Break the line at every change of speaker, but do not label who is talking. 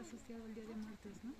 asociado al Día de Muertos, ¿no?